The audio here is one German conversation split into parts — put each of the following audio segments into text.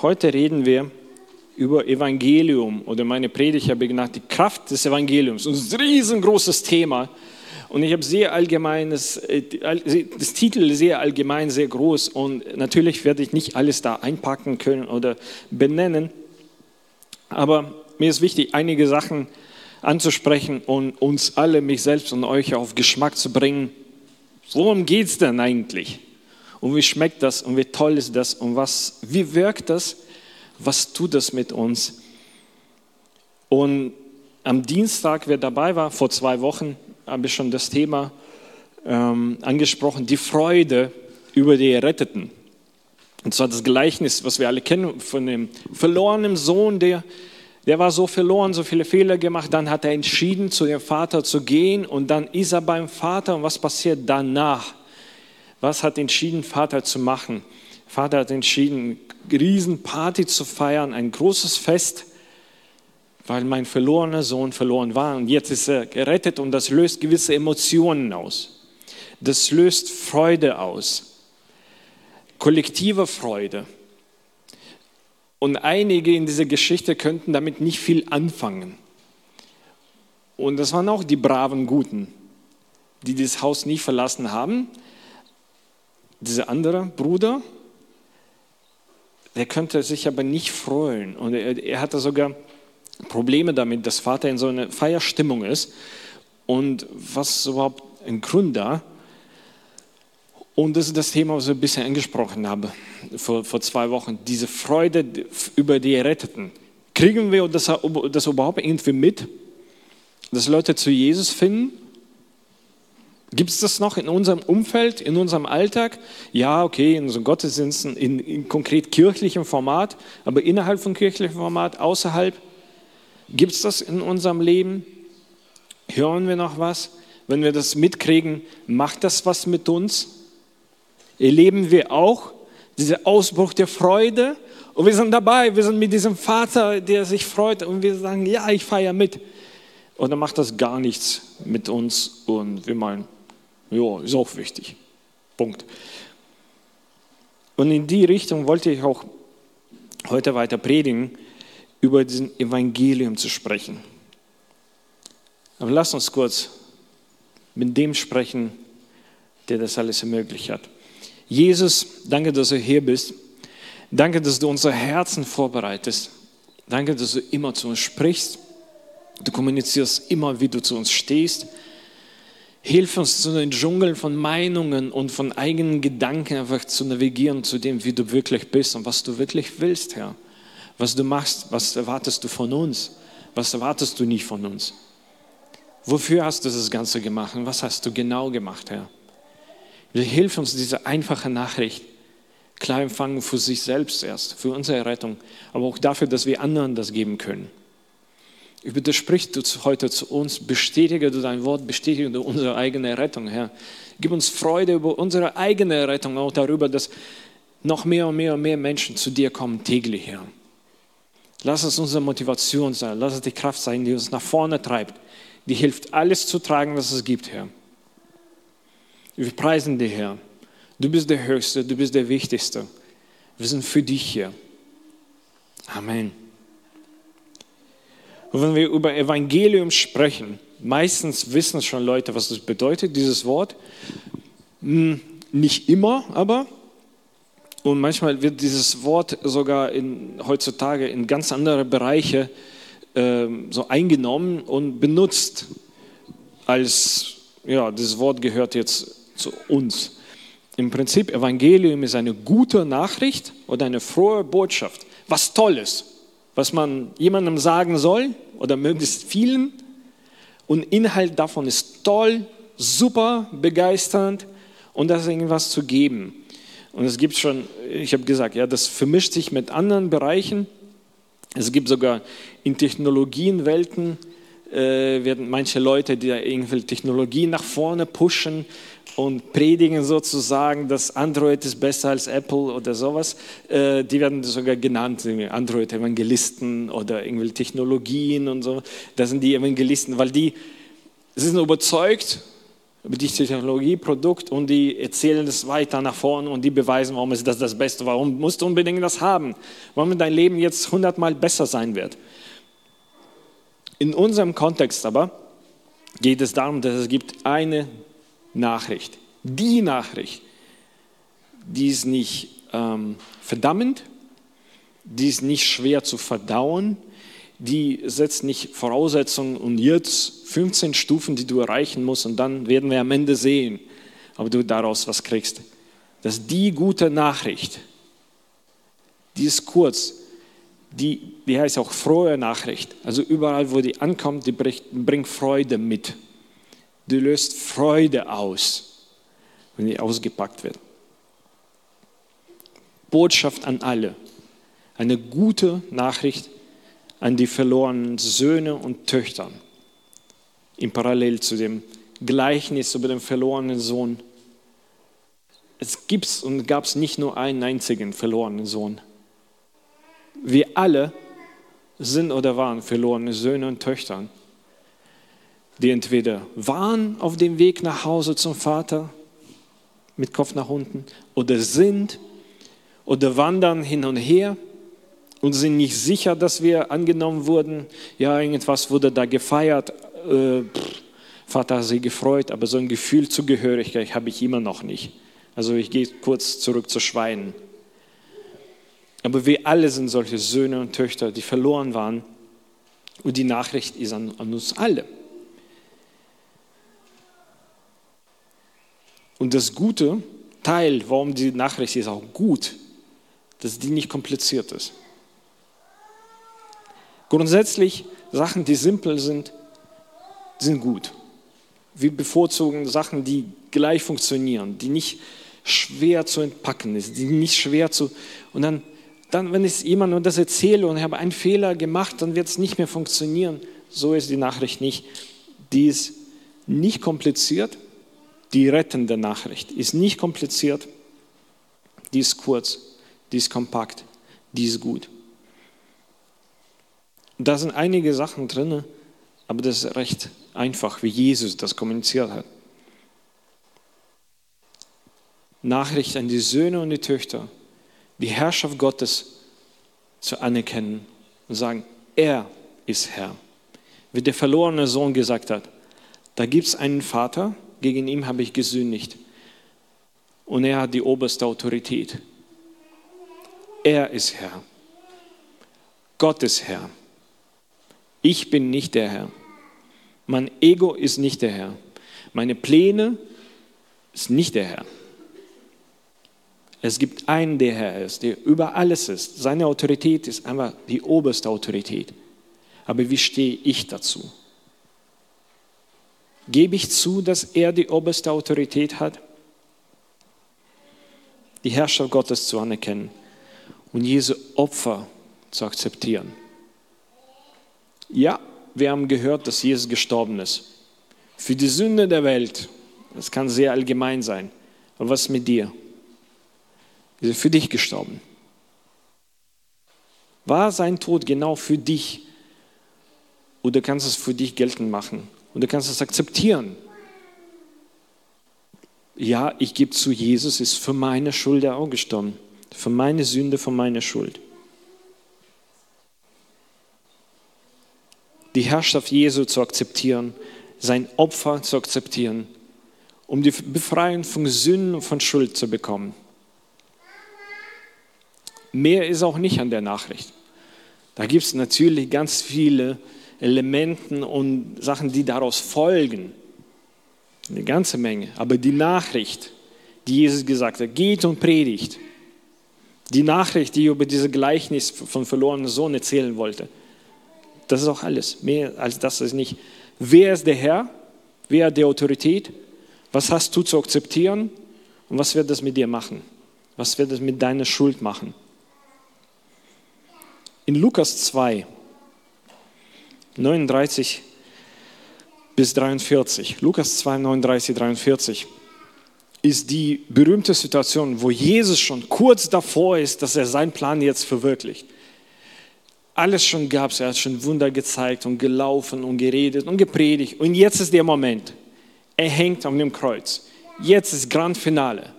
Heute reden wir über Evangelium oder meine Predigt habe ich genannt, die Kraft des Evangeliums. Das ist ein riesengroßes Thema. Und ich habe sehr allgemeines, äh, das Titel sehr allgemein, sehr groß. Und natürlich werde ich nicht alles da einpacken können oder benennen. Aber mir ist wichtig, einige Sachen anzusprechen und uns alle, mich selbst und euch auf Geschmack zu bringen. Worum geht es denn eigentlich? Und wie schmeckt das? Und wie toll ist das? Und was, wie wirkt das? Was tut das mit uns? Und am Dienstag, wer dabei war, vor zwei Wochen, habe ich schon das Thema ähm, angesprochen, die Freude über die Erretteten. Und zwar das Gleichnis, was wir alle kennen, von dem verlorenen Sohn, der, der war so verloren, so viele Fehler gemacht, dann hat er entschieden, zu dem Vater zu gehen und dann ist er beim Vater und was passiert danach? Was hat entschieden, Vater zu machen? Vater hat entschieden, Riesenparty zu feiern, ein großes Fest weil mein verlorener Sohn verloren war und jetzt ist er gerettet und das löst gewisse Emotionen aus. Das löst Freude aus, kollektive Freude. Und einige in dieser Geschichte könnten damit nicht viel anfangen. Und das waren auch die braven Guten, die das Haus nie verlassen haben. Dieser andere Bruder, der könnte sich aber nicht freuen. Und er, er hatte sogar Probleme damit, dass Vater in so einer Feierstimmung ist und was überhaupt ein Grund da? Und das ist das Thema, was ich ein bisschen angesprochen habe vor, vor zwei Wochen, diese Freude über die Erretteten. Kriegen wir das, das überhaupt irgendwie mit, dass Leute zu Jesus finden? Gibt es das noch in unserem Umfeld, in unserem Alltag? Ja, okay, in unseren Gottesdiensten, in, in konkret kirchlichem Format, aber innerhalb von kirchlichem Format, außerhalb? Gibt es das in unserem Leben? Hören wir noch was? Wenn wir das mitkriegen, macht das was mit uns? Erleben wir auch diesen Ausbruch der Freude? Und wir sind dabei, wir sind mit diesem Vater, der sich freut und wir sagen, ja, ich feiere mit. Und dann macht das gar nichts mit uns und wir meinen, ja, ist auch wichtig. Punkt. Und in die Richtung wollte ich auch heute weiter predigen über diesen Evangelium zu sprechen. Aber lass uns kurz mit dem sprechen, der das alles ermöglicht hat. Jesus, danke, dass du hier bist. Danke, dass du unsere Herzen vorbereitest. Danke, dass du immer zu uns sprichst. Du kommunizierst immer, wie du zu uns stehst. Hilf uns zu den Dschungeln von Meinungen und von eigenen Gedanken einfach zu navigieren zu dem, wie du wirklich bist und was du wirklich willst, Herr was du machst, was erwartest du von uns, was erwartest du nicht von uns. Wofür hast du das Ganze gemacht und was hast du genau gemacht, Herr? Hilf uns diese einfache Nachricht klar empfangen für sich selbst erst, für unsere Rettung, aber auch dafür, dass wir anderen das geben können. Ich bitte, sprich du heute zu uns, bestätige du dein Wort, bestätige du unsere eigene Rettung, Herr. Gib uns Freude über unsere eigene Rettung, auch darüber, dass noch mehr und mehr und mehr Menschen zu dir kommen täglich, Herr. Lass es unsere Motivation sein. Lass es die Kraft sein, die uns nach vorne treibt. Die hilft, alles zu tragen, was es gibt, Herr. Wir preisen dich, Herr. Du bist der Höchste, du bist der Wichtigste. Wir sind für dich hier. Amen. Und wenn wir über Evangelium sprechen, meistens wissen schon Leute, was das bedeutet, dieses Wort. Hm, nicht immer, aber und manchmal wird dieses Wort sogar in, heutzutage in ganz andere Bereiche äh, so eingenommen und benutzt, als ja, dieses Wort gehört jetzt zu uns. Im Prinzip, Evangelium ist eine gute Nachricht oder eine frohe Botschaft. Was Tolles, was man jemandem sagen soll oder möglichst vielen. Und Inhalt davon ist toll, super, begeisternd und das irgendwas zu geben. Und es gibt schon, ich habe gesagt, ja, das vermischt sich mit anderen Bereichen. Es gibt sogar in Technologienwelten, äh, werden manche Leute, die da irgendwelche Technologien nach vorne pushen und predigen sozusagen, dass Android ist besser als Apple oder sowas, äh, die werden sogar genannt, Android-Evangelisten oder irgendwelche Technologien und so. Das sind die Evangelisten, weil die sind überzeugt, über die Technologieprodukt und die erzählen es weiter nach vorne und die beweisen, warum ist das das Beste, warum musst du unbedingt das haben, warum dein Leben jetzt hundertmal besser sein wird. In unserem Kontext aber geht es darum, dass es gibt eine Nachricht, die Nachricht, die ist nicht ähm, verdammend, die ist nicht schwer zu verdauen, die setzt nicht Voraussetzungen und jetzt 15 Stufen, die du erreichen musst und dann werden wir am Ende sehen, ob du daraus was kriegst. Das ist die gute Nachricht. Die ist kurz. Die, die heißt auch frohe Nachricht. Also überall, wo die ankommt, die bringt Freude mit. Die löst Freude aus, wenn die ausgepackt wird. Botschaft an alle. Eine gute Nachricht an die verlorenen Söhne und Töchter. Im Parallel zu dem Gleichnis über den verlorenen Sohn. Es gibt und gab es nicht nur einen einzigen verlorenen Sohn. Wir alle sind oder waren verlorene Söhne und Töchter, die entweder waren auf dem Weg nach Hause zum Vater mit Kopf nach unten oder sind oder wandern hin und her und sind nicht sicher, dass wir angenommen wurden. Ja, irgendwas wurde da gefeiert. Äh, pff, Vater hat sich gefreut, aber so ein Gefühl Zugehörigkeit habe ich immer noch nicht. Also ich gehe kurz zurück zu Schweinen. Aber wir alle sind solche Söhne und Töchter, die verloren waren. Und die Nachricht ist an, an uns alle. Und das gute Teil, warum die Nachricht ist auch gut, dass die nicht kompliziert ist. Grundsätzlich Sachen, die simpel sind, sind gut. Wir bevorzugen Sachen, die gleich funktionieren, die nicht schwer zu entpacken sind, die nicht schwer zu. Und dann, dann wenn ich jemandem das erzähle und ich habe einen Fehler gemacht, dann wird es nicht mehr funktionieren. So ist die Nachricht nicht. Die ist nicht kompliziert. Die rettende Nachricht ist nicht kompliziert. Die ist kurz, die ist kompakt, die ist gut. Da sind einige Sachen drin, aber das ist recht einfach, wie Jesus das kommuniziert hat. Nachricht an die Söhne und die Töchter, die Herrschaft Gottes zu anerkennen und sagen, er ist Herr. Wie der verlorene Sohn gesagt hat, da gibt es einen Vater, gegen ihn habe ich gesündigt. Und er hat die oberste Autorität. Er ist Herr. Gott ist Herr. Ich bin nicht der Herr. Mein Ego ist nicht der Herr. Meine Pläne ist nicht der Herr. Es gibt einen, der Herr ist, der über alles ist. Seine Autorität ist einfach die oberste Autorität. Aber wie stehe ich dazu? Gebe ich zu, dass er die oberste Autorität hat? Die Herrschaft Gottes zu anerkennen und Jesu Opfer zu akzeptieren. Ja, wir haben gehört, dass Jesus gestorben ist. Für die Sünde der Welt. Das kann sehr allgemein sein. Aber was mit dir? Ist er für dich gestorben? War sein Tod genau für dich? Oder kannst du es für dich geltend machen? Kannst du es akzeptieren? Ja, ich gebe zu, Jesus ist für meine Schuld auch gestorben. Für meine Sünde, für meine Schuld. die Herrschaft Jesu zu akzeptieren, sein Opfer zu akzeptieren, um die Befreiung von Sünden und von Schuld zu bekommen. Mehr ist auch nicht an der Nachricht. Da gibt es natürlich ganz viele Elemente und Sachen, die daraus folgen. Eine ganze Menge. Aber die Nachricht, die Jesus gesagt hat, geht und predigt. Die Nachricht, die über dieses Gleichnis von verlorenen Sohn erzählen wollte. Das ist auch alles. Mehr als das ist nicht. Wer ist der Herr? Wer hat die Autorität? Was hast du zu akzeptieren? Und was wird das mit dir machen? Was wird das mit deiner Schuld machen? In Lukas 2, 39 bis 43, Lukas 2, 39, 43, ist die berühmte Situation, wo Jesus schon kurz davor ist, dass er seinen Plan jetzt verwirklicht alles schon gab es. Er hat schon Wunder gezeigt und gelaufen und geredet und gepredigt. Und jetzt ist der Moment. Er hängt auf dem Kreuz. Jetzt ist Grand Finale.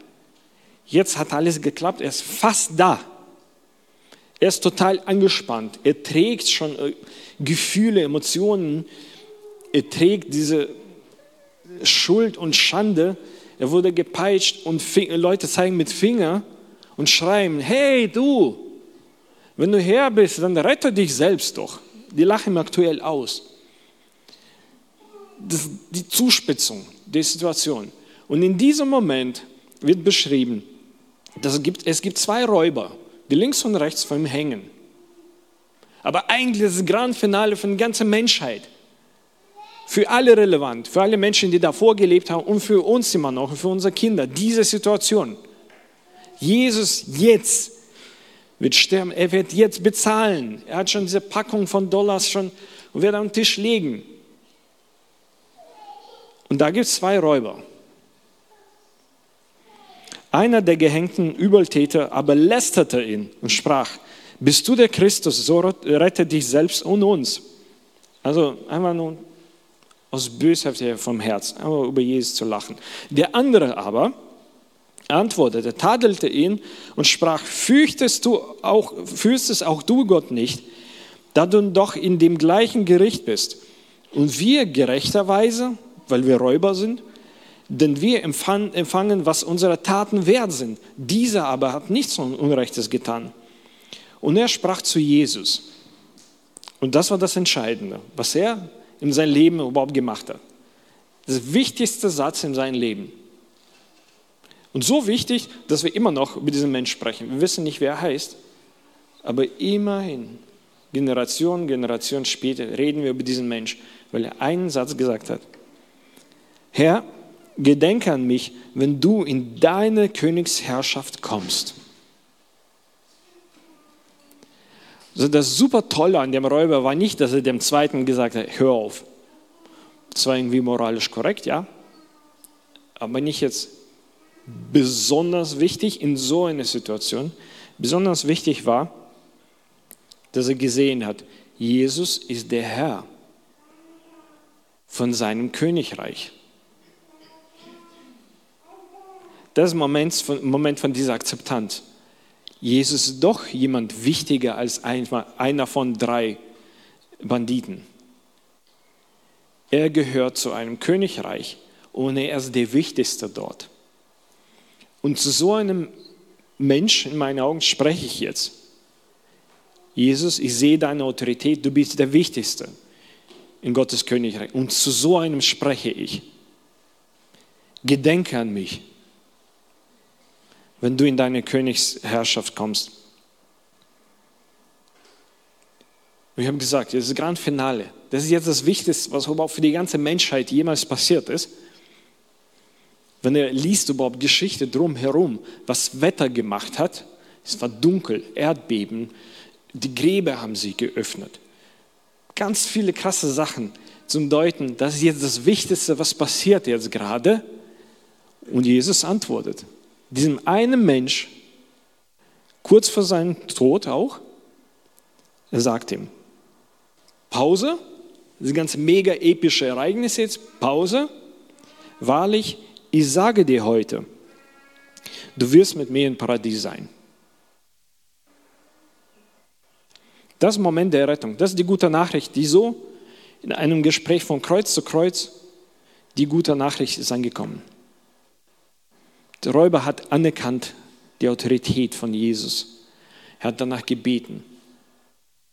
Jetzt hat alles geklappt. Er ist fast da. Er ist total angespannt. Er trägt schon äh, Gefühle, Emotionen. Er trägt diese Schuld und Schande. Er wurde gepeitscht und Leute zeigen mit Finger und schreien, hey du, wenn du her bist, dann rette dich selbst doch. Die lachen aktuell aus. Das die Zuspitzung der Situation. Und in diesem Moment wird beschrieben, dass es gibt, es gibt zwei Räuber, die links und rechts von ihm hängen. Aber eigentlich ist das Grand Finale für die ganze Menschheit. Für alle relevant, für alle Menschen, die davor gelebt haben und für uns immer noch, für unsere Kinder, diese Situation. Jesus jetzt wird sterben, er wird jetzt bezahlen. Er hat schon diese Packung von Dollars schon und wird am Tisch legen. Und da gibt es zwei Räuber. Einer der gehängten Übeltäter aber lästerte ihn und sprach, bist du der Christus, so rette dich selbst und uns. Also einfach nur aus Bösheit vom Herz, einfach über Jesus zu lachen. Der andere aber antwortete, tadelte ihn und sprach, fürchtest du auch, fürchtest auch du Gott nicht, da du doch in dem gleichen Gericht bist. Und wir gerechterweise, weil wir Räuber sind, denn wir empfangen, was unsere Taten wert sind. Dieser aber hat nichts Unrechtes getan. Und er sprach zu Jesus. Und das war das Entscheidende, was er in seinem Leben überhaupt gemacht hat. Das wichtigste Satz in seinem Leben. Und so wichtig, dass wir immer noch über diesen Menschen sprechen. Wir wissen nicht, wer er heißt, aber immerhin, Generation, Generation später, reden wir über diesen Mensch, weil er einen Satz gesagt hat. Herr, gedenke an mich, wenn du in deine Königsherrschaft kommst. Also das super Tolle an dem Räuber war nicht, dass er dem Zweiten gesagt hat, hör auf. Das war irgendwie moralisch korrekt, ja. Aber nicht jetzt besonders wichtig in so einer Situation. Besonders wichtig war, dass er gesehen hat, Jesus ist der Herr von seinem Königreich. Das ist ein Moment von, Moment von dieser Akzeptanz. Jesus ist doch jemand wichtiger als einer von drei Banditen. Er gehört zu einem Königreich und er ist der Wichtigste dort. Und zu so einem Mensch in meinen Augen spreche ich jetzt. Jesus, ich sehe deine Autorität, du bist der Wichtigste in Gottes Königreich. Und zu so einem spreche ich. Gedenke an mich wenn du in deine Königsherrschaft kommst. Wir haben gesagt, das ist das Grand Finale. Das ist jetzt das Wichtigste, was überhaupt für die ganze Menschheit jemals passiert ist. Wenn er liest überhaupt Geschichte drumherum, was Wetter gemacht hat, es war dunkel, Erdbeben, die Gräber haben sich geöffnet. Ganz viele krasse Sachen zum Deuten, das ist jetzt das Wichtigste, was passiert jetzt gerade. Und Jesus antwortet diesem einen Mensch, kurz vor seinem Tod auch, er sagt ihm, Pause, das ganze mega epische Ereignis jetzt, Pause, wahrlich, ich sage dir heute, du wirst mit mir im Paradies sein. Das ist Moment der Rettung, das ist die gute Nachricht, die so in einem Gespräch von Kreuz zu Kreuz, die gute Nachricht ist angekommen. Der Räuber hat anerkannt die Autorität von Jesus. Er hat danach gebeten.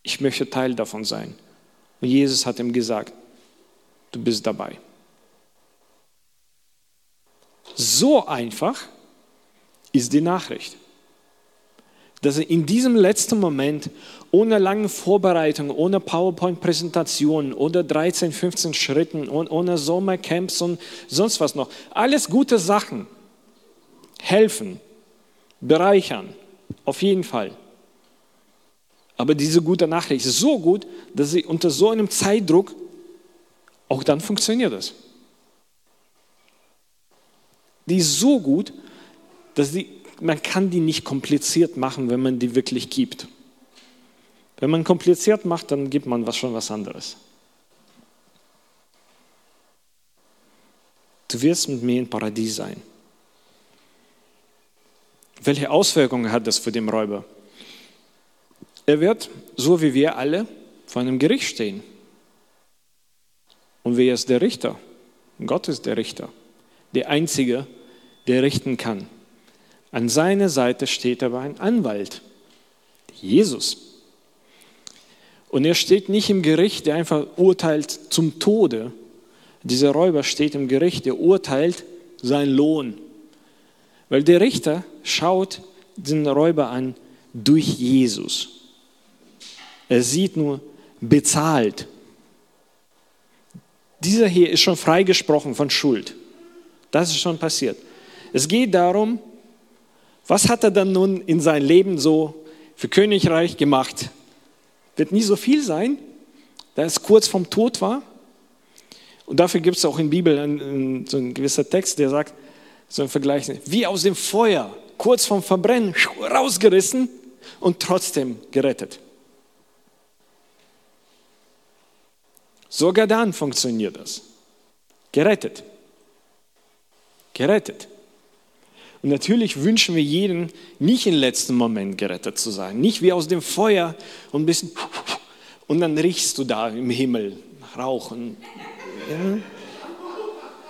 Ich möchte Teil davon sein. Und Jesus hat ihm gesagt, du bist dabei. So einfach ist die Nachricht, dass er in diesem letzten Moment ohne lange Vorbereitung, ohne PowerPoint-Präsentation oder 13, 15 Schritten, ohne Sommercamps und sonst was noch, alles gute Sachen, helfen, bereichern, auf jeden Fall. Aber diese gute Nachricht ist so gut, dass sie unter so einem Zeitdruck auch dann funktioniert es. Die ist so gut, dass die, man kann die nicht kompliziert machen, wenn man die wirklich gibt. Wenn man kompliziert macht, dann gibt man was schon was anderes. du wirst mit mir im Paradies sein. Welche Auswirkungen hat das für den Räuber? Er wird, so wie wir alle, vor einem Gericht stehen. Und wer ist der Richter? Gott ist der Richter, der Einzige, der richten kann. An seiner Seite steht aber ein Anwalt, Jesus. Und er steht nicht im Gericht, der einfach urteilt zum Tode. Dieser Räuber steht im Gericht, der urteilt seinen Lohn. Weil der Richter schaut den Räuber an durch Jesus. Er sieht nur bezahlt. Dieser hier ist schon freigesprochen von Schuld. Das ist schon passiert. Es geht darum, was hat er dann nun in seinem Leben so für Königreich gemacht? Wird nie so viel sein, da es kurz vom Tod war. Und dafür gibt es auch in der Bibel so einen gewisser Text, der sagt, so ein Vergleich, wie aus dem Feuer, kurz vom Verbrennen, rausgerissen und trotzdem gerettet. Sogar dann funktioniert das. Gerettet. Gerettet. Und natürlich wünschen wir jeden, nicht im letzten Moment gerettet zu sein. Nicht wie aus dem Feuer und ein bisschen und dann riechst du da im Himmel nach Rauch. Und, ja.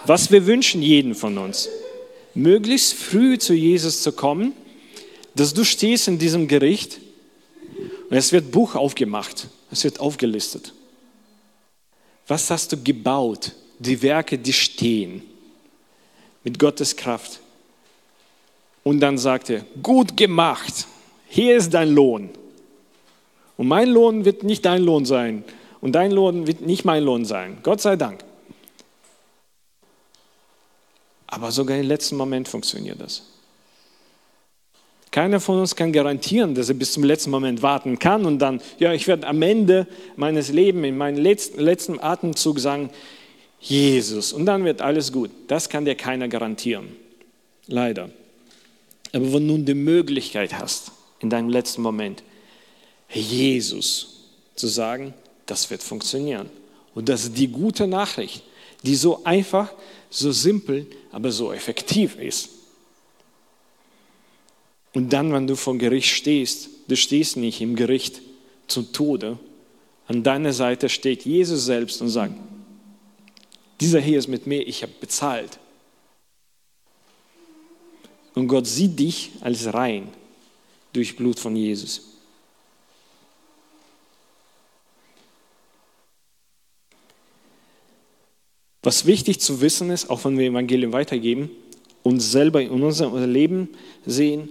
Was wir wünschen jeden von uns, möglichst früh zu Jesus zu kommen, dass du stehst in diesem Gericht und es wird Buch aufgemacht, es wird aufgelistet. Was hast du gebaut? Die Werke, die stehen mit Gottes Kraft. Und dann sagt er, gut gemacht, hier ist dein Lohn. Und mein Lohn wird nicht dein Lohn sein. Und dein Lohn wird nicht mein Lohn sein. Gott sei Dank. Aber sogar im letzten Moment funktioniert das. Keiner von uns kann garantieren, dass er bis zum letzten Moment warten kann und dann, ja, ich werde am Ende meines Lebens, in meinem letzten, letzten Atemzug sagen, Jesus, und dann wird alles gut. Das kann dir keiner garantieren. Leider. Aber wenn du nun die Möglichkeit hast, in deinem letzten Moment, Jesus zu sagen, das wird funktionieren. Und das ist die gute Nachricht, die so einfach, so simpel, aber so effektiv ist. Und dann, wenn du vor Gericht stehst, du stehst nicht im Gericht zum Tode, an deiner Seite steht Jesus selbst und sagt, dieser hier ist mit mir, ich habe bezahlt. Und Gott sieht dich als rein durch Blut von Jesus. Was wichtig zu wissen ist, auch wenn wir Evangelium weitergeben, uns selber in unserem Leben sehen,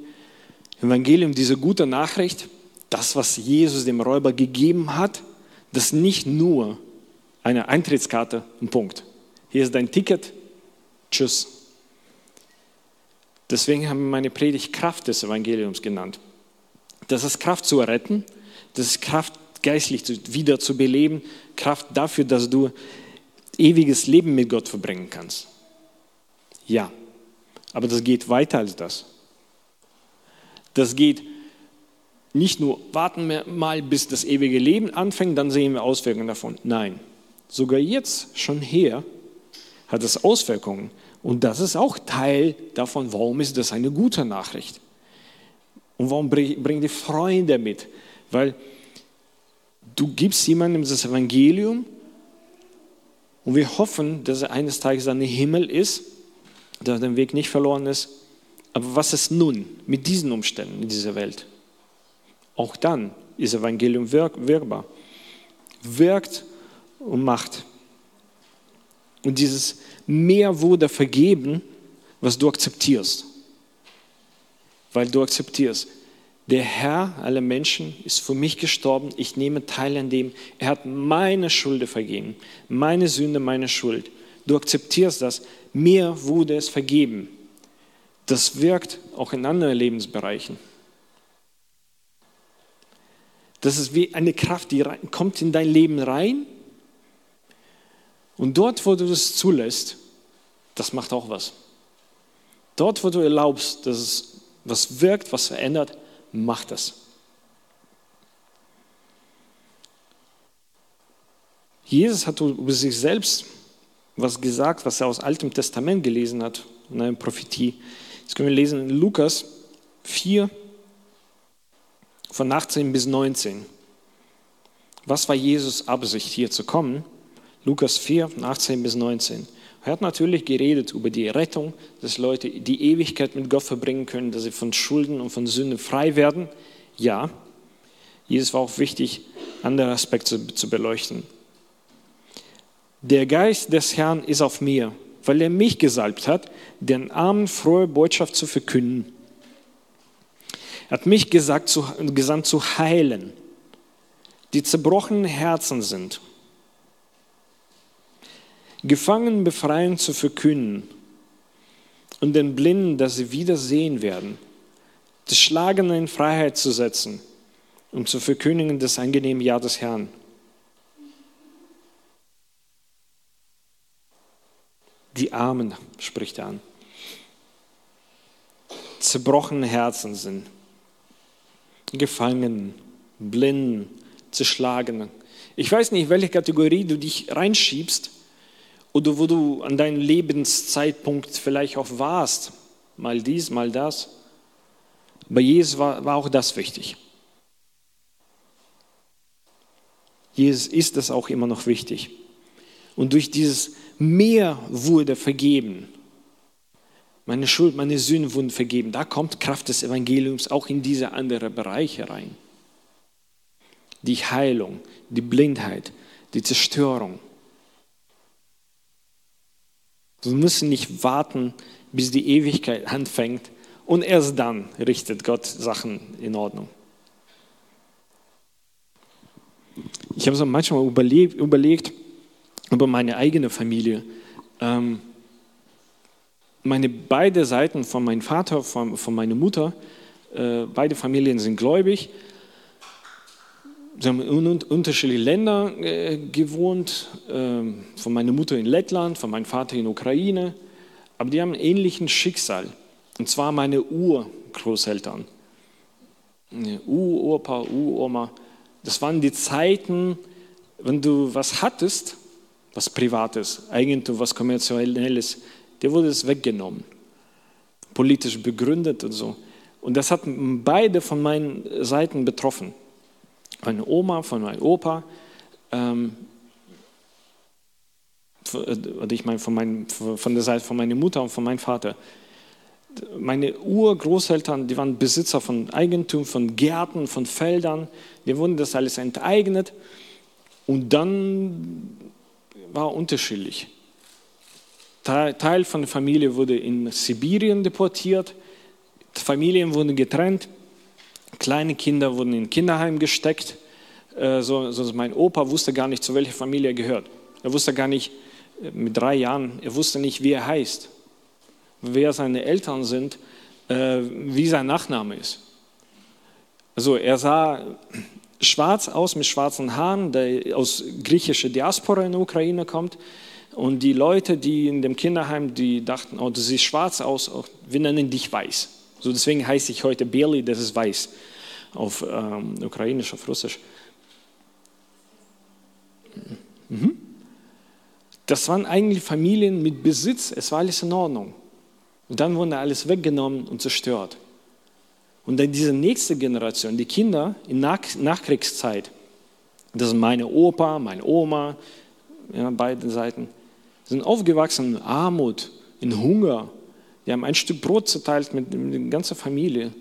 Evangelium, diese gute Nachricht, das, was Jesus dem Räuber gegeben hat, das nicht nur eine Eintrittskarte, ein Punkt. Hier ist dein Ticket, tschüss. Deswegen haben wir meine Predigt Kraft des Evangeliums genannt. Das ist Kraft zu retten, das ist Kraft geistlich wieder zu beleben, Kraft dafür, dass du ewiges Leben mit Gott verbringen kannst. Ja, aber das geht weiter als das. Das geht nicht nur, warten wir mal, bis das ewige Leben anfängt, dann sehen wir Auswirkungen davon. Nein, sogar jetzt schon her hat es Auswirkungen. Und das ist auch Teil davon, warum ist das eine gute Nachricht. Und warum bringen die Freunde mit? Weil du gibst jemandem das Evangelium und wir hoffen, dass er eines Tages an den Himmel ist, dass der Weg nicht verloren ist aber was ist nun mit diesen Umständen in dieser Welt? Auch dann ist Evangelium wirkbar. Wirkt und macht. Und dieses mehr wurde vergeben, was du akzeptierst. Weil du akzeptierst, der Herr aller Menschen ist für mich gestorben, ich nehme teil an dem, er hat meine Schuld vergeben, meine Sünde, meine Schuld. Du akzeptierst das, mir wurde es vergeben das wirkt auch in anderen Lebensbereichen. Das ist wie eine Kraft, die kommt in dein Leben rein. Und dort, wo du das zulässt, das macht auch was. Dort, wo du erlaubst, dass es was wirkt, was verändert, macht das. Jesus hat über sich selbst was gesagt, was er aus Altem Testament gelesen hat, in einer Prophetie. Das können wir lesen in Lukas 4, von 18 bis 19. Was war Jesus Absicht, hier zu kommen? Lukas 4, von 18 bis 19. Er hat natürlich geredet über die Rettung, dass Leute die Ewigkeit mit Gott verbringen können, dass sie von Schulden und von Sünde frei werden. Ja, Jesus war auch wichtig, andere Aspekte zu beleuchten. Der Geist des Herrn ist auf mir, weil er mich gesalbt hat, den Armen frohe Botschaft zu verkünden. Er hat mich gesagt, zu, gesandt zu heilen, die zerbrochenen Herzen sind, Gefangen befreien zu verkünden und den Blinden, dass sie wieder sehen werden, die Schlagenden in Freiheit zu setzen, um zu verkündigen das angenehme Jahr des Herrn. Die Armen spricht er an. Zerbrochene Herzen sind. Gefangenen, Blinden, Zerschlagenen. Ich weiß nicht, welche Kategorie du dich reinschiebst oder wo du an deinem Lebenszeitpunkt vielleicht auch warst. Mal dies, mal das. Bei Jesus war, war auch das wichtig. Jesus ist das auch immer noch wichtig. Und durch dieses Meer wurde vergeben. Meine Schuld, meine Sünden wurden vergeben. Da kommt Kraft des Evangeliums auch in diese anderen Bereiche rein. Die Heilung, die Blindheit, die Zerstörung. Wir müssen nicht warten, bis die Ewigkeit anfängt und erst dann richtet Gott Sachen in Ordnung. Ich habe so manchmal überlegt, überlegt über meine eigene Familie. Ähm, meine beide Seiten von meinem Vater, von, von meiner Mutter, äh, beide Familien sind gläubig. Sie haben in unterschiedlichen Ländern äh, gewohnt, äh, von meiner Mutter in Lettland, von meinem Vater in Ukraine, aber die haben ein ähnliches Schicksal. Und zwar meine Urgroßeltern. Uropa, Uroma. Das waren die Zeiten, wenn du was hattest, was Privates, Eigentum, was Kommerzielles, der wurde es weggenommen. Politisch begründet und so. Und das hat beide von meinen Seiten betroffen. Meine Oma, von meinem Opa, ähm, oder ich meine von, mein, von der Seite von meiner Mutter und von meinem Vater. Meine Urgroßeltern, die waren Besitzer von Eigentum, von Gärten, von Feldern, die wurden das alles enteignet. Und dann war unterschiedlich. Teil von der Familie wurde in Sibirien deportiert, Familien wurden getrennt, kleine Kinder wurden in Kinderheim gesteckt. Äh, so, so mein Opa wusste gar nicht, zu welcher Familie er gehört. Er wusste gar nicht, äh, mit drei Jahren, er wusste nicht, wie er heißt, wer seine Eltern sind, äh, wie sein Nachname ist. Also er sah schwarz aus mit schwarzen Haaren, der aus griechischer Diaspora in der Ukraine kommt. Und die Leute, die in dem Kinderheim, die dachten, oh, du siehst schwarz aus, oh, wir nennen dich weiß. So deswegen heiße ich heute Beli, das ist weiß, auf ähm, Ukrainisch, auf Russisch. Mhm. Das waren eigentlich Familien mit Besitz, es war alles in Ordnung. Und dann wurde alles weggenommen und zerstört. Und dann diese nächste Generation, die Kinder in Nach Nachkriegszeit, das sind meine Opa, meine Oma, ja, beide Seiten, sind aufgewachsen in Armut, in Hunger. Die haben ein Stück Brot zerteilt mit, mit der ganzen Familie.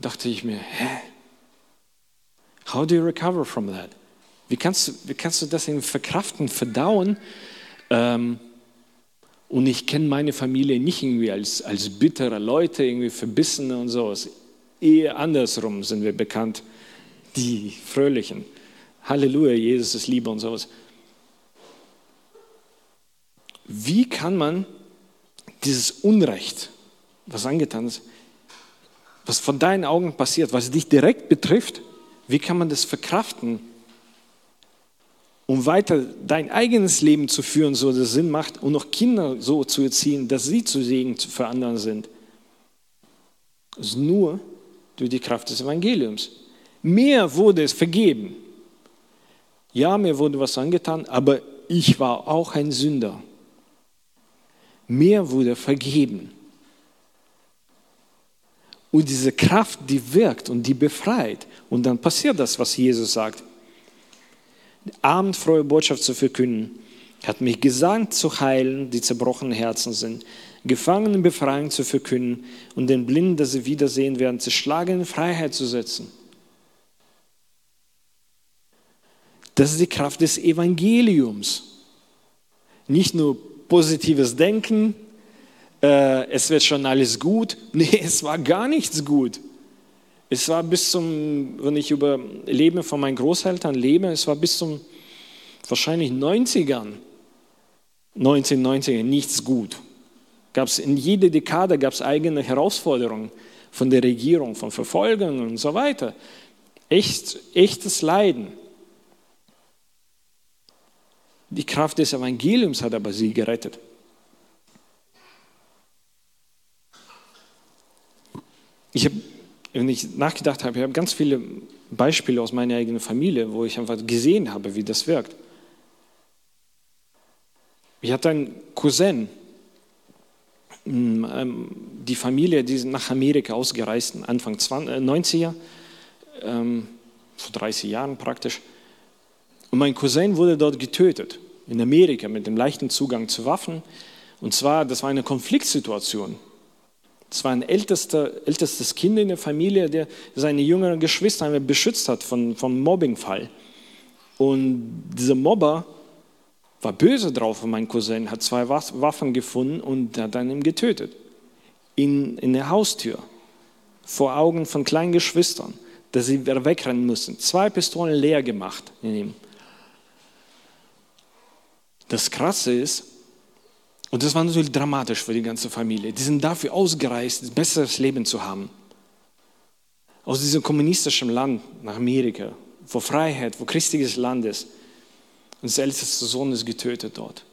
Da dachte ich mir, hä? How do you recover from that? Wie kannst du, wie kannst du das verkraften, verdauen? Ähm, und ich kenne meine Familie nicht irgendwie als, als bittere Leute, irgendwie verbissene und sowas. Eher andersrum sind wir bekannt, die Fröhlichen. Halleluja, Jesus ist Liebe und sowas. Wie kann man dieses Unrecht, was angetan ist, was von deinen Augen passiert, was dich direkt betrifft, wie kann man das verkraften, um weiter dein eigenes Leben zu führen, so dass es Sinn macht und noch Kinder so zu erziehen, dass sie zu Segen für andere sind? Das ist nur durch die Kraft des Evangeliums. Mir wurde es vergeben. Ja, mir wurde was angetan, aber ich war auch ein Sünder. Mir wurde vergeben. Und diese Kraft, die wirkt und die befreit. Und dann passiert das, was Jesus sagt. Abendfrohe Botschaft zu verkünden. Hat mich gesandt zu heilen, die zerbrochenen Herzen sind, Gefangenen Befreiung zu verkünden und den Blinden, dass sie wiedersehen werden, zerschlagen in Freiheit zu setzen. Das ist die Kraft des Evangeliums. Nicht nur positives Denken, äh, es wird schon alles gut. Nee, es war gar nichts gut. Es war bis zum, wenn ich über Leben von meinen Großeltern lebe, es war bis zum wahrscheinlich 90ern, 1990ern nichts gut. Gab's in jeder Dekade gab es eigene Herausforderungen von der Regierung, von Verfolgung und so weiter. Echt, echtes Leiden. Die Kraft des Evangeliums hat aber sie gerettet. Ich habe, wenn ich nachgedacht habe, ich habe ganz viele Beispiele aus meiner eigenen Familie, wo ich einfach gesehen habe, wie das wirkt. Ich hatte einen Cousin, mm, ähm, die Familie, die nach Amerika ausgereist, Anfang 90er, äh, ähm, vor 30 Jahren praktisch. Und mein Cousin wurde dort getötet, in Amerika, mit dem leichten Zugang zu Waffen. Und zwar, das war eine Konfliktsituation. Das war ein ältester, ältestes Kind in der Familie, der seine jüngeren Geschwister beschützt hat von, vom Mobbingfall. Und dieser Mobber war böse drauf und mein Cousin hat zwei Waffen gefunden und hat dann ihn getötet. In, in der Haustür, vor Augen von kleinen Geschwistern, dass sie wegrennen mussten. Zwei Pistolen leer gemacht in ihm. Das Krasse ist, und das war natürlich dramatisch für die ganze Familie, die sind dafür ausgereist, ein besseres Leben zu haben. Aus diesem kommunistischen Land nach Amerika, wo Freiheit, wo christliches Land ist. Und der älteste Sohn ist getötet dort.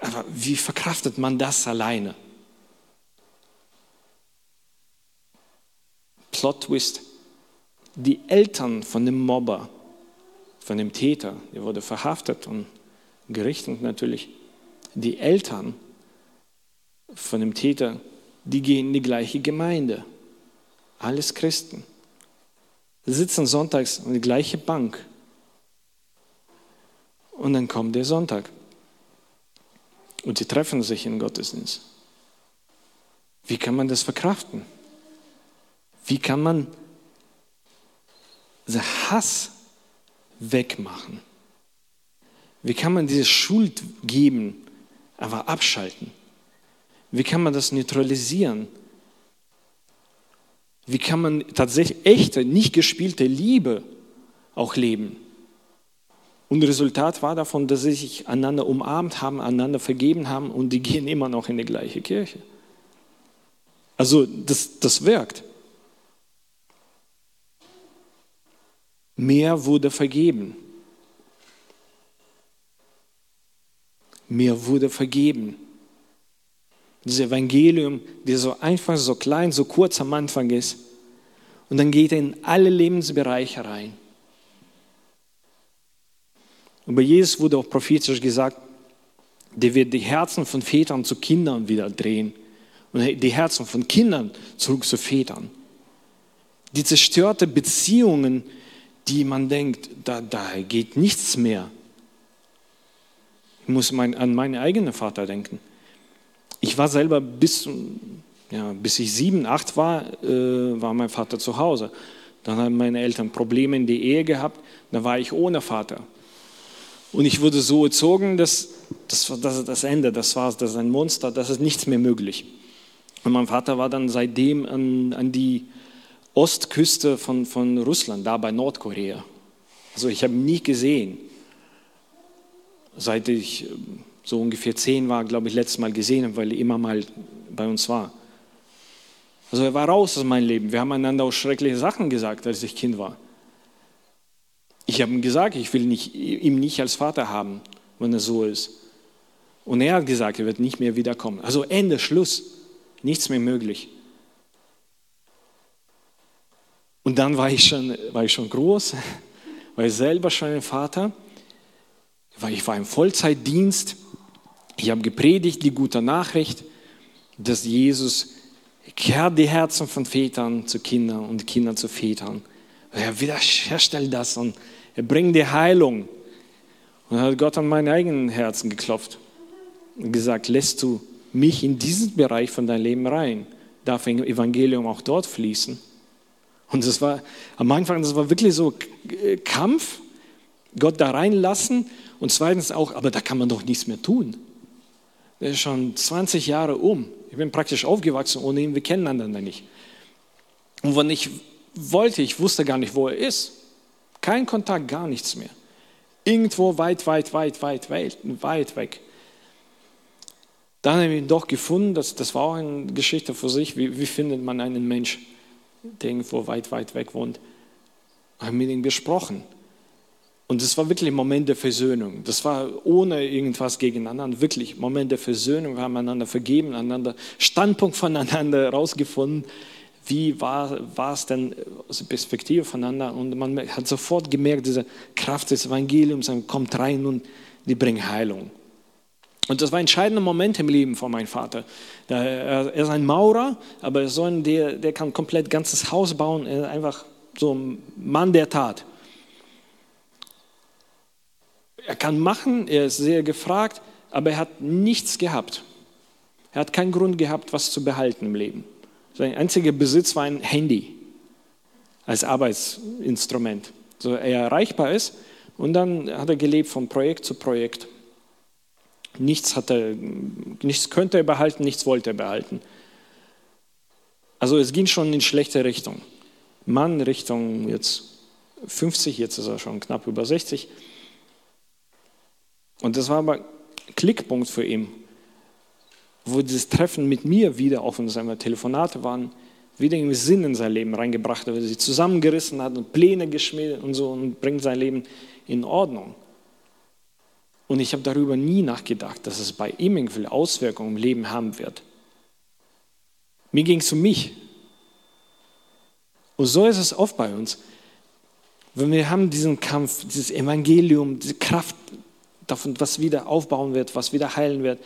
Aber wie verkraftet man das alleine? Plot Twist. Die Eltern von dem Mobber von dem Täter, der wurde verhaftet und gerichtet natürlich. Die Eltern von dem Täter, die gehen in die gleiche Gemeinde. Alles Christen. Sie sitzen sonntags an die gleiche Bank. Und dann kommt der Sonntag. Und sie treffen sich in Gottesdienst. Wie kann man das verkraften? Wie kann man den Hass wegmachen? Wie kann man diese Schuld geben, aber abschalten? Wie kann man das neutralisieren? Wie kann man tatsächlich echte, nicht gespielte Liebe auch leben? Und Resultat war davon, dass sie sich einander umarmt haben, einander vergeben haben und die gehen immer noch in die gleiche Kirche. Also das, das wirkt. Mehr wurde vergeben. Mir wurde vergeben. Dieses Evangelium, das so einfach, so klein, so kurz am Anfang ist. Und dann geht er in alle Lebensbereiche rein. Über Jesus wurde auch prophetisch gesagt, der wird die Herzen von Vätern zu Kindern wieder drehen und die Herzen von Kindern zurück zu Vätern. Die zerstörte Beziehungen, die man denkt, da, da geht nichts mehr. Ich muss mein, an meinen eigenen Vater denken. Ich war selber bis, ja, bis ich sieben, acht war, äh, war mein Vater zu Hause. Dann haben meine Eltern Probleme in der Ehe gehabt, da war ich ohne Vater. Und ich wurde so erzogen, dass das das, das Ende, das war das ein Monster, das ist nichts mehr möglich. Und mein Vater war dann seitdem an, an die Ostküste von, von Russland, da bei Nordkorea. Also ich habe nie gesehen. Seit ich ähm, so ungefähr zehn war, glaube ich, letztes Mal gesehen habe, weil er immer mal bei uns war. Also er war raus aus meinem Leben. Wir haben einander auch schreckliche Sachen gesagt, als ich Kind war. Ich habe ihm gesagt, ich will nicht, ihn nicht als Vater haben, wenn er so ist. Und er hat gesagt, er wird nicht mehr wiederkommen. Also Ende, Schluss, nichts mehr möglich. Und dann war ich schon, war ich schon groß, war ich selber schon ein Vater, weil ich war im Vollzeitdienst Ich habe gepredigt die gute Nachricht, dass Jesus kehrt die Herzen von Vätern zu Kindern und Kinder zu Vätern. Er wiederherstellt das und er bringt die Heilung. Und dann hat Gott an mein eigenes Herzen geklopft und gesagt, lässt du mich in diesen Bereich von deinem Leben rein? Darf Evangelium auch dort fließen? Und das war am Anfang, das war wirklich so Kampf, Gott da reinlassen und zweitens auch, aber da kann man doch nichts mehr tun. Der ist schon 20 Jahre um. Ich bin praktisch aufgewachsen ohne ihn, wir kennen einander nicht. Und wenn ich wollte, ich wusste gar nicht, wo er ist. Kein Kontakt, gar nichts mehr. Irgendwo weit, weit, weit, weit, weit, weit weg. Dann habe ich ihn doch gefunden, das, das war auch eine Geschichte für sich. Wie, wie findet man einen Mensch, der irgendwo weit, weit weg wohnt? Ich habe mit ihm gesprochen. Und es war wirklich ein Moment der Versöhnung. Das war ohne irgendwas gegeneinander, wirklich ein Moment der Versöhnung. Wir haben einander vergeben, einander Standpunkt voneinander herausgefunden. Wie war, war es denn aus der Perspektive voneinander? Und man hat sofort gemerkt, diese Kraft des Evangeliums kommt rein und die bringt Heilung. Und das war ein entscheidender Moment im Leben von meinem Vater. Er ist ein Maurer, aber so ein, der, der kann komplett ganzes Haus bauen. Er ist einfach so ein Mann der Tat. Er kann machen, er ist sehr gefragt, aber er hat nichts gehabt. Er hat keinen Grund gehabt, was zu behalten im Leben. Sein einziger Besitz war ein Handy als Arbeitsinstrument, so er erreichbar ist. Und dann hat er gelebt von Projekt zu Projekt. Nichts, hat er, nichts könnte er behalten, nichts wollte er behalten. Also es ging schon in schlechte Richtung. Mann Richtung jetzt 50, jetzt ist er schon knapp über 60. Und das war aber Klickpunkt für ihn, wo dieses Treffen mit mir wieder, auch wenn es Telefonate waren, wieder irgendwie Sinn in sein Leben reingebracht hat, weil er sich zusammengerissen hat und Pläne geschmiedet und so und bringt sein Leben in Ordnung. Und ich habe darüber nie nachgedacht, dass es bei ihm irgendwie Auswirkungen im Leben haben wird. Mir ging es um mich. Und so ist es oft bei uns. Wenn wir haben diesen Kampf, dieses Evangelium, diese Kraft davon, was wieder aufbauen wird, was wieder heilen wird,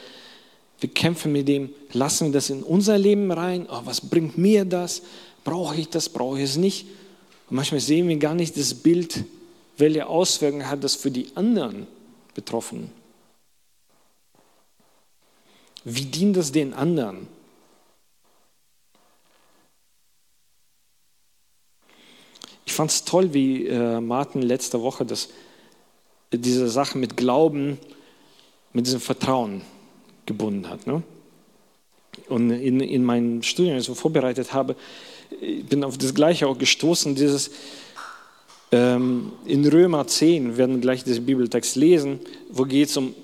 wir kämpfen mit dem, lassen wir das in unser Leben rein. Oh, was bringt mir das? Brauche ich das? Brauche ich es nicht? Und manchmal sehen wir gar nicht das Bild, welche Auswirkungen hat das für die anderen Betroffenen. Wie dient das den anderen? Ich fand es toll, wie äh, Martin letzte Woche das, diese Sache mit Glauben, mit diesem Vertrauen gebunden hat. Ne? Und in, in meinem Studium, das ich vorbereitet habe, bin auf das Gleiche auch gestoßen, dieses in Römer 10, wir werden gleich diesen Bibeltext lesen, wo geht es um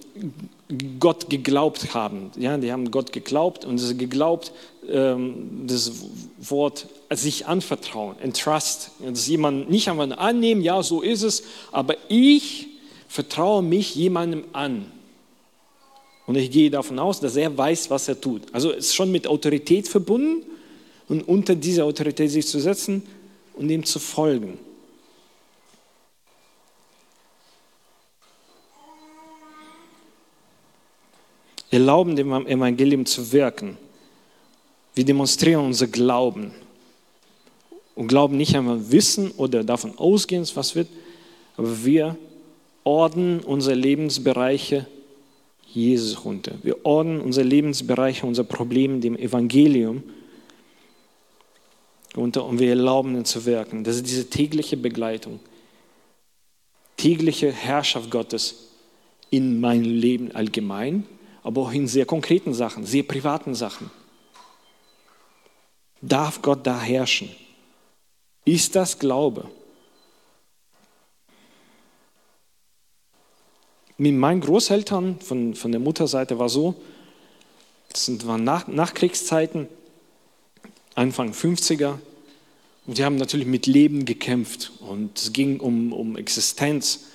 Gott geglaubt haben. Ja, die haben Gott geglaubt und es geglaubt, ähm, das Wort sich anvertrauen, entrust, dass jemand nicht einfach annehmen, ja, so ist es, aber ich vertraue mich jemandem an. Und ich gehe davon aus, dass er weiß, was er tut. Also ist schon mit Autorität verbunden und unter diese Autorität sich zu setzen und ihm zu folgen. Erlauben dem Evangelium zu wirken. Wir demonstrieren unser Glauben. Und glauben nicht einmal wissen oder davon ausgehen, was wird, aber wir ordnen unsere Lebensbereiche Jesus runter. Wir ordnen unsere Lebensbereiche, unser Problem dem Evangelium unter und wir erlauben ihn zu wirken. Das ist diese tägliche Begleitung, tägliche Herrschaft Gottes in meinem Leben allgemein, aber auch in sehr konkreten Sachen, sehr privaten Sachen. Darf Gott da herrschen? Ist das Glaube? mit meinen Großeltern von, von der Mutterseite war so, das waren Nach, Nachkriegszeiten, Anfang 50er, und die haben natürlich mit Leben gekämpft und es ging um, um Existenz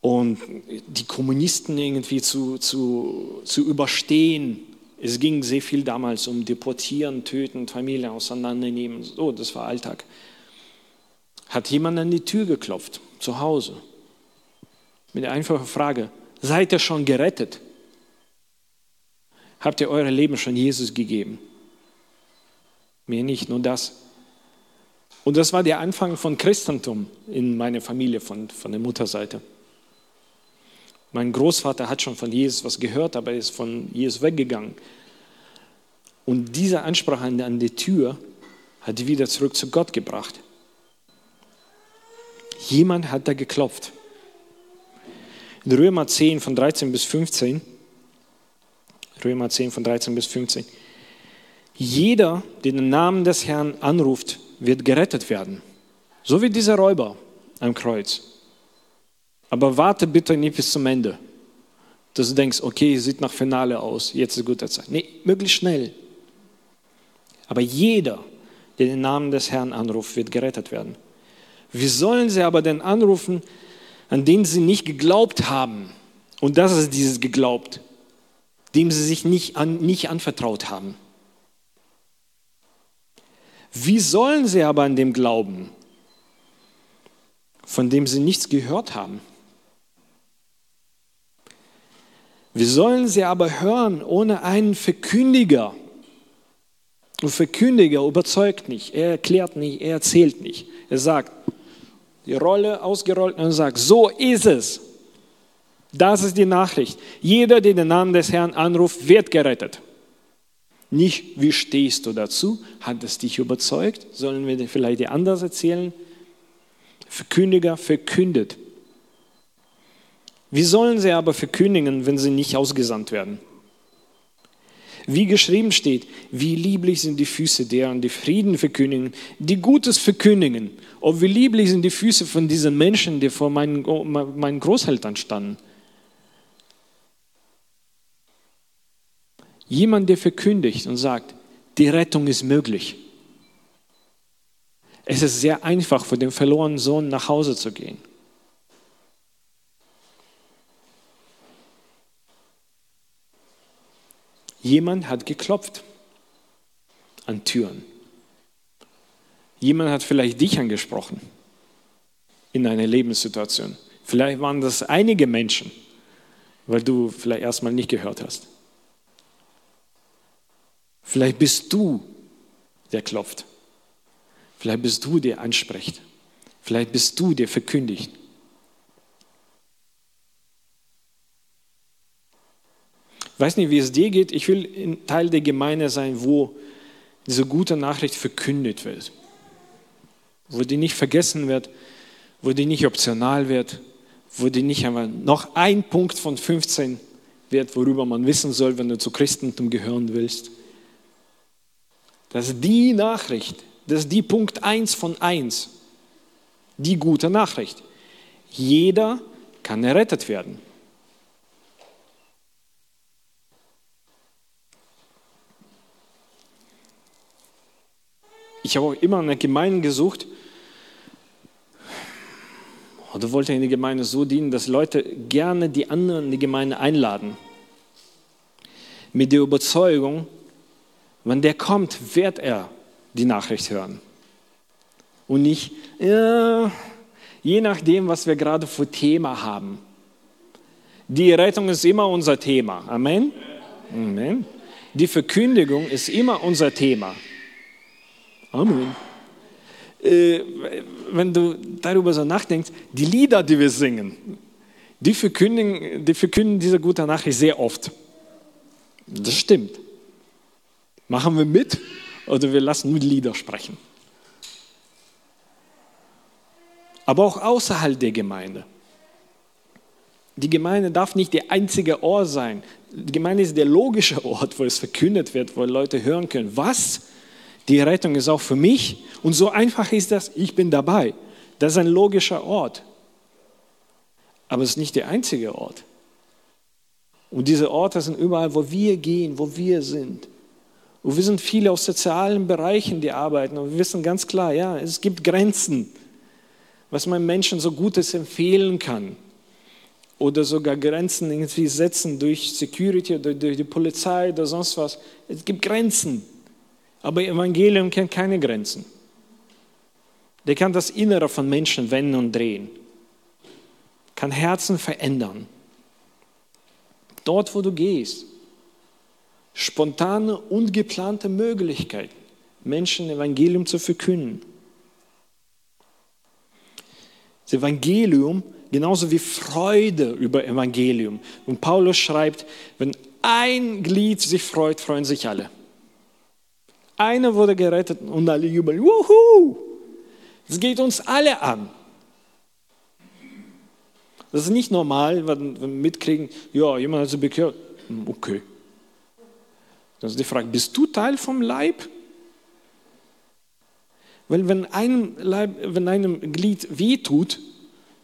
und die Kommunisten irgendwie zu, zu, zu überstehen. Es ging sehr viel damals um Deportieren, Töten, Familien auseinandernehmen. So, das war Alltag. Hat jemand an die Tür geklopft, zu Hause mit der einfachen Frage, seid ihr schon gerettet? habt ihr euer Leben schon Jesus gegeben. Mir nicht, nur das. Und das war der Anfang von Christentum in meiner Familie, von, von der Mutterseite. Mein Großvater hat schon von Jesus was gehört, aber er ist von Jesus weggegangen. Und diese Ansprache an die Tür hat die wieder zurück zu Gott gebracht. Jemand hat da geklopft. In Römer 10 von 13 bis 15, Römer 10 von 13 bis 15, jeder, der den Namen des Herrn anruft, wird gerettet werden. So wie dieser Räuber am Kreuz. Aber warte bitte nicht bis zum Ende, dass du denkst, okay, sieht nach Finale aus, jetzt ist gute Zeit. Nee, möglichst schnell. Aber jeder, der den Namen des Herrn anruft, wird gerettet werden. Wie sollen sie aber denn anrufen, an den sie nicht geglaubt haben? Und das ist dieses geglaubt, dem sie sich nicht, an, nicht anvertraut haben. Wie sollen sie aber an dem glauben, von dem sie nichts gehört haben? Wie sollen sie aber hören ohne einen Verkündiger? Und Verkündiger überzeugt nicht, er erklärt nicht, er erzählt nicht. Er sagt, die Rolle ausgerollt und sagt, so ist es. Das ist die Nachricht. Jeder, der den Namen des Herrn anruft, wird gerettet. Nicht, wie stehst du dazu? Hat es dich überzeugt? Sollen wir dir vielleicht anders erzählen? Verkündiger verkündet. Wie sollen sie aber verkündigen, wenn sie nicht ausgesandt werden? Wie geschrieben steht, wie lieblich sind die Füße deren, die Frieden verkündigen, die Gutes verkündigen. Und wie lieblich sind die Füße von diesen Menschen, die vor meinen, meinen Großeltern standen. Jemand, der verkündigt und sagt, die Rettung ist möglich. Es ist sehr einfach für den verlorenen Sohn nach Hause zu gehen. Jemand hat geklopft an Türen. Jemand hat vielleicht dich angesprochen in einer Lebenssituation. Vielleicht waren das einige Menschen, weil du vielleicht erstmal nicht gehört hast. Vielleicht bist du, der klopft. Vielleicht bist du, der anspricht. Vielleicht bist du, der verkündigt. Ich weiß nicht, wie es dir geht. Ich will Teil der Gemeinde sein, wo diese gute Nachricht verkündet wird. Wo die nicht vergessen wird, wo die nicht optional wird, wo die nicht einmal noch ein Punkt von 15 wird, worüber man wissen soll, wenn du zu Christentum gehören willst. Das ist die Nachricht, das ist die Punkt 1 von 1. Die gute Nachricht. Jeder kann errettet werden. Ich habe auch immer eine Gemeinde gesucht, oder wollte in die Gemeinde so dienen, dass Leute gerne die anderen in die Gemeinde einladen. Mit der Überzeugung, wenn der kommt, wird er die Nachricht hören. Und nicht, ja, je nachdem, was wir gerade für Thema haben. Die Rettung ist immer unser Thema. Amen. Amen. Die Verkündigung ist immer unser Thema. Amen. Äh, wenn du darüber so nachdenkst, die Lieder, die wir singen, die verkündigen, die verkünden diese gute Nachricht sehr oft. Das stimmt. Machen wir mit oder wir lassen nur Lieder sprechen? Aber auch außerhalb der Gemeinde. Die Gemeinde darf nicht der einzige Ort sein. Die Gemeinde ist der logische Ort, wo es verkündet wird, wo Leute hören können, was? Die Rettung ist auch für mich. Und so einfach ist das, ich bin dabei. Das ist ein logischer Ort. Aber es ist nicht der einzige Ort. Und diese Orte sind überall, wo wir gehen, wo wir sind. Und wir sind viele aus sozialen Bereichen, die arbeiten. Und wir wissen ganz klar, ja, es gibt Grenzen, was man Menschen so Gutes empfehlen kann. Oder sogar Grenzen irgendwie setzen durch Security oder durch die Polizei oder sonst was. Es gibt Grenzen. Aber Evangelium kennt keine Grenzen. Der kann das Innere von Menschen wenden und drehen. Kann Herzen verändern. Dort, wo du gehst spontane, ungeplante Möglichkeiten, Menschen Evangelium zu verkünden. Das Evangelium genauso wie Freude über Evangelium. Und Paulus schreibt, wenn ein Glied sich freut, freuen sich alle. Einer wurde gerettet und alle jubeln. Wuhu! Es geht uns alle an. Das ist nicht normal, wenn wir mitkriegen, ja, jemand hat sich bekehrt. Okay. Das ist die Frage, bist du Teil vom Leib? Weil wenn einem, Leib, wenn einem Glied wehtut,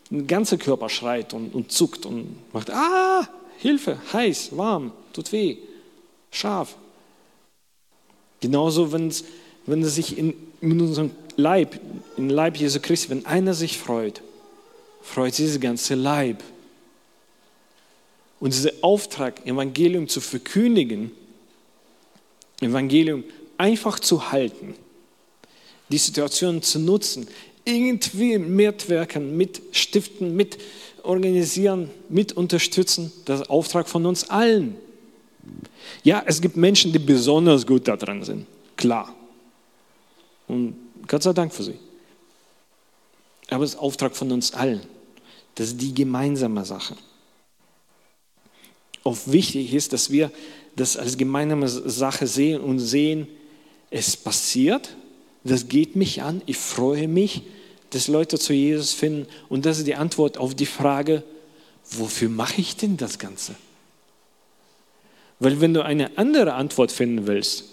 der ganze Körper schreit und, und zuckt und macht, ah, Hilfe, heiß, warm, tut weh, scharf. Genauso, wenn es sich in, in unserem Leib, im Leib Jesu Christi, wenn einer sich freut, freut sich dieser ganze Leib. Und dieser Auftrag, Evangelium zu verkündigen, Evangelium einfach zu halten, die Situation zu nutzen, irgendwie mitwirken, mitstiften, mit organisieren, mit unterstützen, das Auftrag von uns allen. Ja, es gibt Menschen, die besonders gut daran sind, klar. Und Gott sei Dank für sie. Aber es ist Auftrag von uns allen. Das ist die gemeinsame Sache. Auch wichtig ist, dass wir das als gemeinsame Sache sehen und sehen, es passiert, das geht mich an, ich freue mich, dass Leute zu Jesus finden. Und das ist die Antwort auf die Frage, wofür mache ich denn das Ganze? Weil wenn du eine andere Antwort finden willst,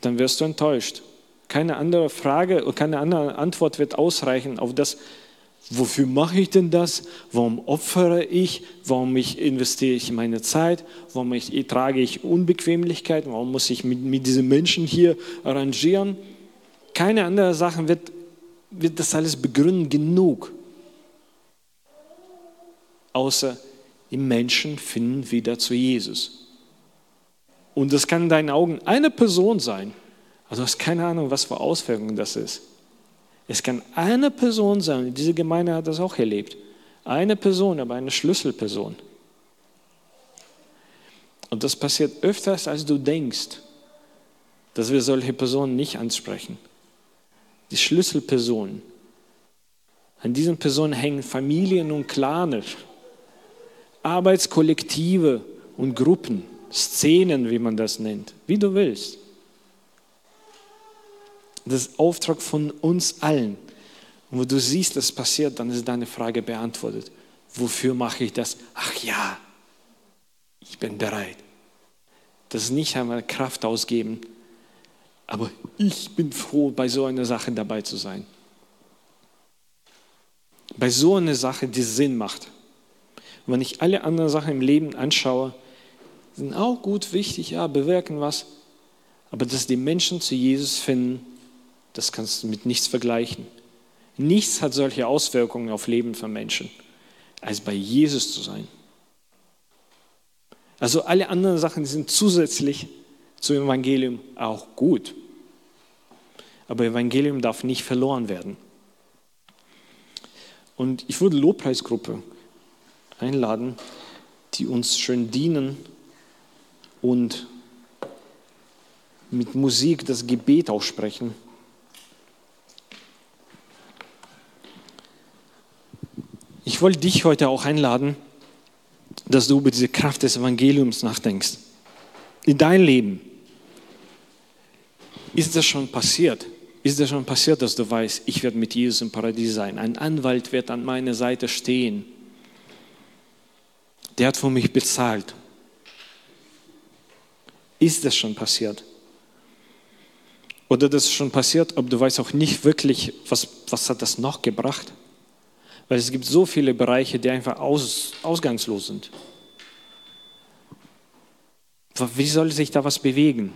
dann wirst du enttäuscht. Keine andere Frage, keine andere Antwort wird ausreichen auf das, wofür mache ich denn das? Warum opfere ich? Warum ich investiere ich meine Zeit? Warum ich, trage ich Unbequemlichkeiten? Warum muss ich mit, mit diesen Menschen hier arrangieren? Keine andere Sache wird, wird das alles begründen genug. Außer die Menschen finden wieder zu Jesus. Und das kann in deinen Augen eine Person sein. Also du hast keine Ahnung, was für Auswirkungen das ist. Es kann eine Person sein, diese Gemeinde hat das auch erlebt. Eine Person, aber eine Schlüsselperson. Und das passiert öfters, als du denkst, dass wir solche Personen nicht ansprechen. Die Schlüsselpersonen. An diesen Personen hängen Familien und Clans, Arbeitskollektive und Gruppen. Szenen, wie man das nennt, wie du willst. Das ist Auftrag von uns allen. Und wo du siehst, das passiert, dann ist deine Frage beantwortet. Wofür mache ich das? Ach ja, ich bin bereit. Das ist nicht einmal Kraft ausgeben, aber ich bin froh, bei so einer Sache dabei zu sein. Bei so einer Sache, die Sinn macht. Und wenn ich alle anderen Sachen im Leben anschaue, sind auch gut, wichtig, ja, bewirken was. Aber dass die Menschen zu Jesus finden, das kannst du mit nichts vergleichen. Nichts hat solche Auswirkungen auf Leben von Menschen, als bei Jesus zu sein. Also alle anderen Sachen sind zusätzlich zum Evangelium auch gut. Aber Evangelium darf nicht verloren werden. Und ich würde Lobpreisgruppe einladen, die uns schön dienen und mit Musik das Gebet aussprechen. Ich wollte dich heute auch einladen, dass du über diese Kraft des Evangeliums nachdenkst. In dein Leben. Ist das schon passiert? Ist das schon passiert, dass du weißt, ich werde mit Jesus im Paradies sein? Ein Anwalt wird an meiner Seite stehen. Der hat für mich bezahlt. Ist das schon passiert? Oder das ist schon passiert, aber du weißt auch nicht wirklich, was, was hat das noch gebracht? Weil es gibt so viele Bereiche, die einfach aus, ausgangslos sind. Wie soll sich da was bewegen?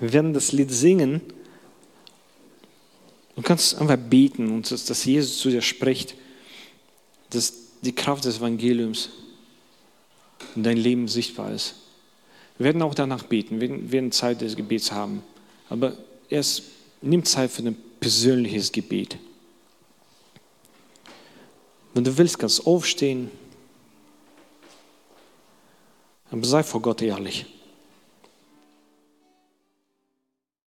Wir werden das Lied singen. Du kannst einfach beten und dass Jesus zu dir spricht dass die Kraft des Evangeliums in dein Leben sichtbar ist. Wir werden auch danach beten, wir werden Zeit des Gebets haben. Aber erst nimm Zeit für ein persönliches Gebet. Wenn du willst, kannst du aufstehen. Aber sei vor Gott ehrlich.